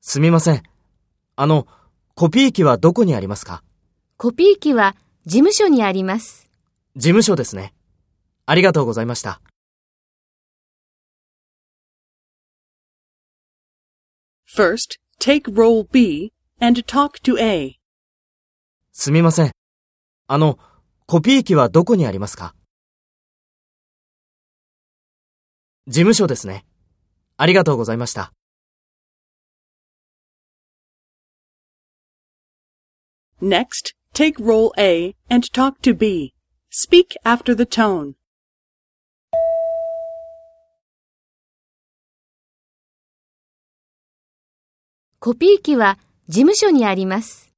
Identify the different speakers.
Speaker 1: すみません。あの、コピー機はどこにありますか？
Speaker 2: コピー機は事務所にあります。
Speaker 1: 事務所ですね。ありがとうございました。
Speaker 3: First, take role B and talk to A.
Speaker 1: すみません。あの、コピー機はどこにありますか？事務所ですね。ありがとうございました。
Speaker 3: Next, take role A and talk to B. Speak after the tone.
Speaker 2: コピー機は事務所にあります。